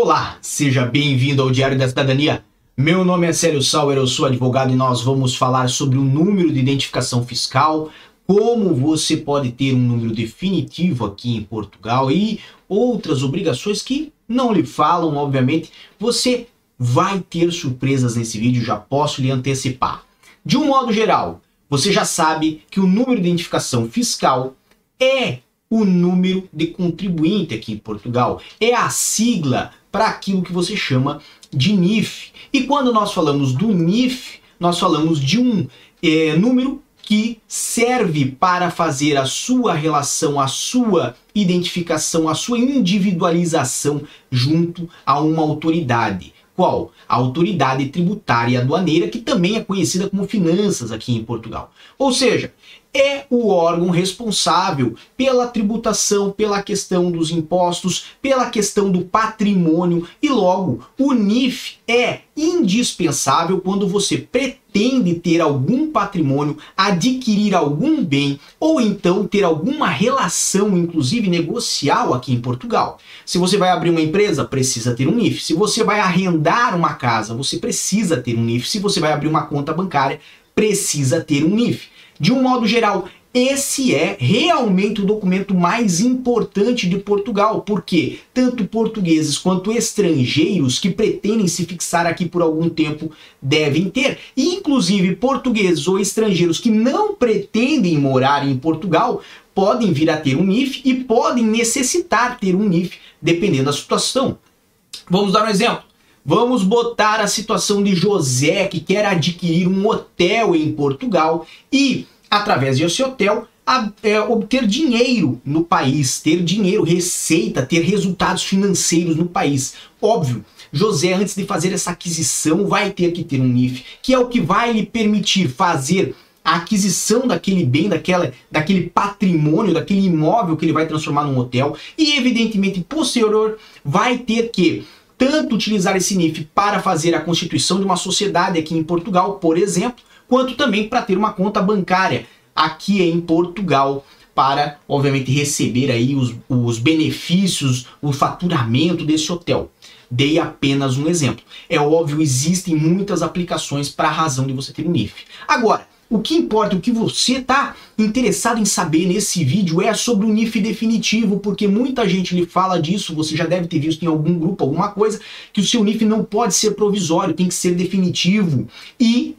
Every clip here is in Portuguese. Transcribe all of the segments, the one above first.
Olá, seja bem-vindo ao Diário da Cidadania. Meu nome é Célio Sauer, eu sou advogado e nós vamos falar sobre o número de identificação fiscal, como você pode ter um número definitivo aqui em Portugal e outras obrigações que não lhe falam, obviamente. Você vai ter surpresas nesse vídeo, já posso lhe antecipar. De um modo geral, você já sabe que o número de identificação fiscal é o número de contribuinte aqui em Portugal. É a sigla para aquilo que você chama de NIF. E quando nós falamos do NIF, nós falamos de um é, número que serve para fazer a sua relação, a sua identificação, a sua individualização junto a uma autoridade. Qual? A autoridade tributária aduaneira, que também é conhecida como finanças aqui em Portugal. Ou seja, é o órgão responsável pela tributação, pela questão dos impostos, pela questão do patrimônio e logo o NIF é indispensável quando você pretende ter algum patrimônio, adquirir algum bem ou então ter alguma relação, inclusive negocial aqui em Portugal. Se você vai abrir uma empresa, precisa ter um NIF. Se você vai arrendar uma casa, você precisa ter um NIF. Se você vai abrir uma conta bancária, precisa ter um NIF. De um modo geral, esse é realmente o documento mais importante de Portugal, porque tanto portugueses quanto estrangeiros que pretendem se fixar aqui por algum tempo devem ter. E, inclusive, portugueses ou estrangeiros que não pretendem morar em Portugal podem vir a ter um NIF e podem necessitar ter um NIF, dependendo da situação. Vamos dar um exemplo. Vamos botar a situação de José que quer adquirir um hotel em Portugal e, através desse hotel, a, é, obter dinheiro no país, ter dinheiro, receita, ter resultados financeiros no país. Óbvio, José, antes de fazer essa aquisição, vai ter que ter um NIF, que é o que vai lhe permitir fazer a aquisição daquele bem, daquela, daquele patrimônio, daquele imóvel que ele vai transformar num hotel e, evidentemente, posterior, vai ter que tanto utilizar esse NIF para fazer a constituição de uma sociedade aqui em Portugal, por exemplo, quanto também para ter uma conta bancária aqui em Portugal para, obviamente, receber aí os, os benefícios, o faturamento desse hotel. Dei apenas um exemplo. É óbvio, existem muitas aplicações para a razão de você ter um NIF. Agora, o que importa, o que você está interessado em saber nesse vídeo é sobre o NIF definitivo, porque muita gente lhe fala disso, você já deve ter visto em algum grupo, alguma coisa, que o seu NIF não pode ser provisório, tem que ser definitivo. E,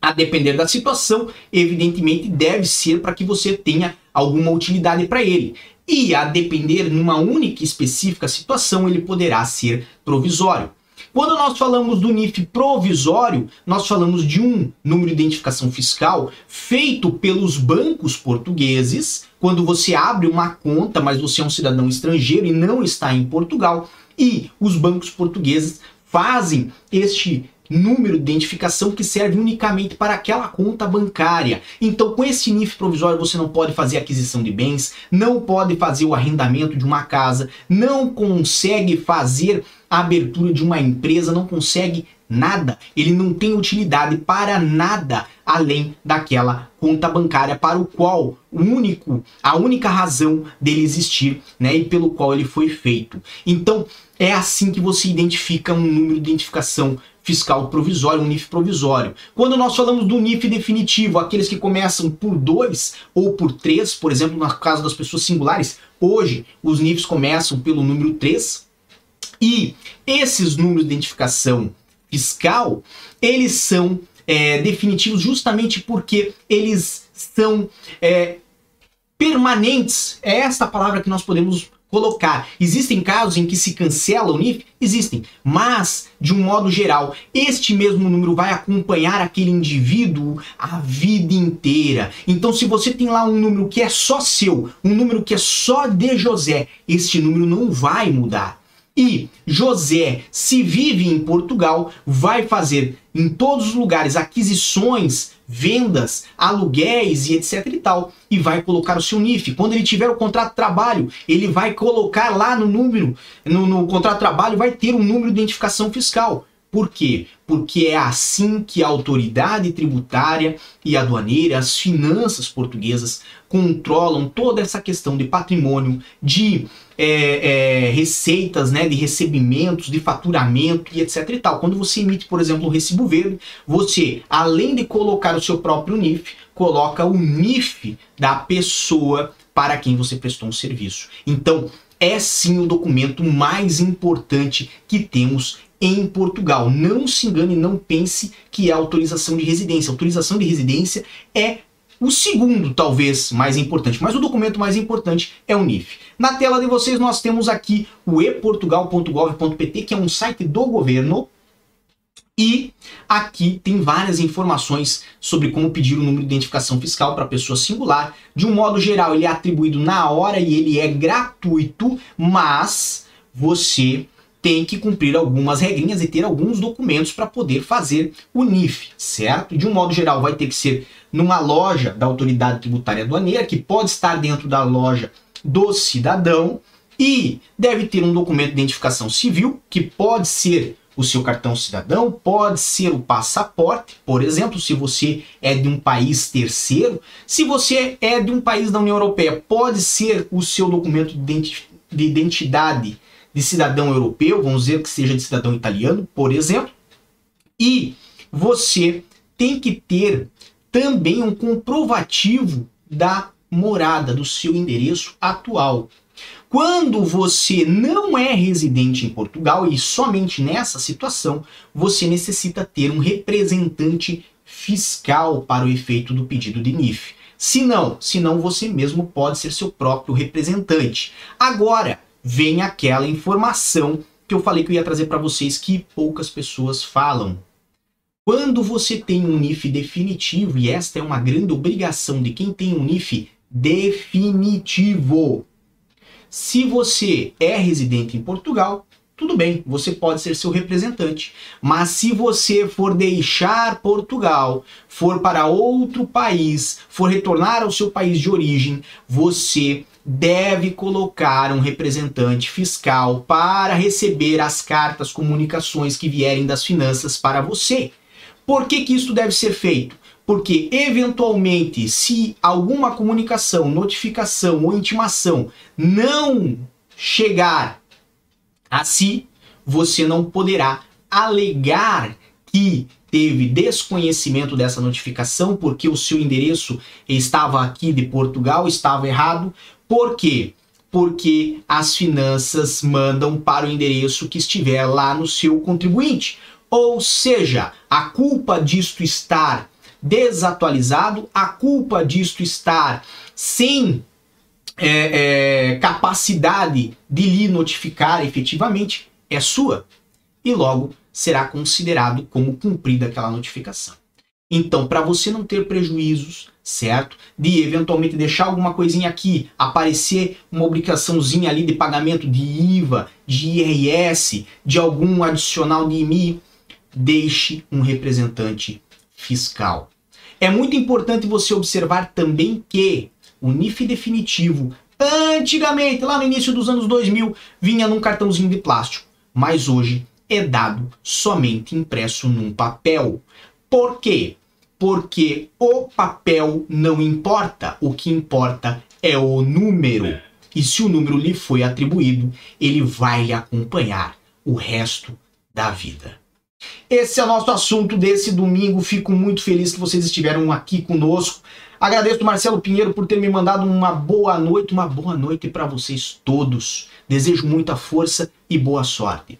a depender da situação, evidentemente deve ser para que você tenha alguma utilidade para ele. E, a depender numa única específica situação, ele poderá ser provisório. Quando nós falamos do NIF provisório, nós falamos de um número de identificação fiscal feito pelos bancos portugueses, quando você abre uma conta, mas você é um cidadão estrangeiro e não está em Portugal, e os bancos portugueses fazem este número de identificação que serve unicamente para aquela conta bancária. Então, com esse NIF provisório, você não pode fazer aquisição de bens, não pode fazer o arrendamento de uma casa, não consegue fazer a abertura de uma empresa, não consegue nada. Ele não tem utilidade para nada além daquela conta bancária para o qual o único, a única razão dele existir, né, e pelo qual ele foi feito. Então, é assim que você identifica um número de identificação fiscal provisório, um NIF provisório. Quando nós falamos do NIF definitivo, aqueles que começam por 2 ou por 3, por exemplo, no caso das pessoas singulares, hoje os NIFs começam pelo número 3, e esses números de identificação fiscal, eles são é, definitivos justamente porque eles são é, permanentes. É esta palavra que nós podemos colocar. Existem casos em que se cancela o NIF? Existem. Mas, de um modo geral, este mesmo número vai acompanhar aquele indivíduo a vida inteira. Então, se você tem lá um número que é só seu, um número que é só de José, este número não vai mudar. E José, se vive em Portugal, vai fazer em todos os lugares aquisições, vendas, aluguéis e etc e tal, e vai colocar o seu NIF. Quando ele tiver o contrato de trabalho, ele vai colocar lá no número, no, no contrato de trabalho vai ter um número de identificação fiscal. Por quê? Porque é assim que a autoridade tributária e aduaneira, as finanças portuguesas, controlam toda essa questão de patrimônio, de é, é, receitas, né, de recebimentos, de faturamento e etc e tal. Quando você emite, por exemplo, um recibo verde, você, além de colocar o seu próprio NIF, coloca o NIF da pessoa para quem você prestou um serviço. Então, é sim o documento mais importante que temos em Portugal. Não se engane, não pense que é autorização de residência. autorização de residência é o segundo, talvez, mais importante, mas o documento mais importante é o NIF. Na tela de vocês nós temos aqui o eportugal.gov.pt, que é um site do governo, e aqui tem várias informações sobre como pedir o número de identificação fiscal para pessoa singular. De um modo geral, ele é atribuído na hora e ele é gratuito, mas você tem que cumprir algumas regrinhas e ter alguns documentos para poder fazer o NIF, certo? De um modo geral, vai ter que ser numa loja da autoridade tributária aduaneira, que pode estar dentro da loja do cidadão, e deve ter um documento de identificação civil, que pode ser o seu cartão cidadão, pode ser o passaporte, por exemplo, se você é de um país terceiro. Se você é de um país da União Europeia, pode ser o seu documento de identidade de cidadão europeu, vamos dizer que seja de cidadão italiano, por exemplo. E você tem que ter também um comprovativo da morada, do seu endereço atual. Quando você não é residente em Portugal e somente nessa situação, você necessita ter um representante fiscal para o efeito do pedido de NIF. Se não, se não você mesmo pode ser seu próprio representante. Agora, vem aquela informação que eu falei que eu ia trazer para vocês que poucas pessoas falam. Quando você tem um NIF definitivo, e esta é uma grande obrigação de quem tem um NIF definitivo. Se você é residente em Portugal, tudo bem, você pode ser seu representante. Mas se você for deixar Portugal, for para outro país, for retornar ao seu país de origem, você deve colocar um representante fiscal para receber as cartas, comunicações que vierem das finanças para você. Por que, que isso deve ser feito? Porque, eventualmente, se alguma comunicação, notificação ou intimação não chegar a si, você não poderá alegar que teve desconhecimento dessa notificação porque o seu endereço estava aqui de Portugal, estava errado. Por quê? Porque as finanças mandam para o endereço que estiver lá no seu contribuinte. Ou seja, a culpa disto estar desatualizado, a culpa disto estar sem é, é, capacidade de lhe notificar efetivamente é sua e logo será considerado como cumprida aquela notificação. Então, para você não ter prejuízos, certo? De eventualmente deixar alguma coisinha aqui, aparecer uma obrigaçãozinha ali de pagamento de IVA, de IRS, de algum adicional de IMI, deixe um representante fiscal. É muito importante você observar também que o NIF definitivo, antigamente, lá no início dos anos 2000, vinha num cartãozinho de plástico, mas hoje é dado somente impresso num papel. Por quê? Porque o papel não importa, o que importa é o número. E se o número lhe foi atribuído, ele vai lhe acompanhar o resto da vida. Esse é o nosso assunto desse domingo. Fico muito feliz que vocês estiveram aqui conosco. Agradeço Marcelo Pinheiro por ter me mandado uma boa noite, uma boa noite para vocês todos. Desejo muita força e boa sorte.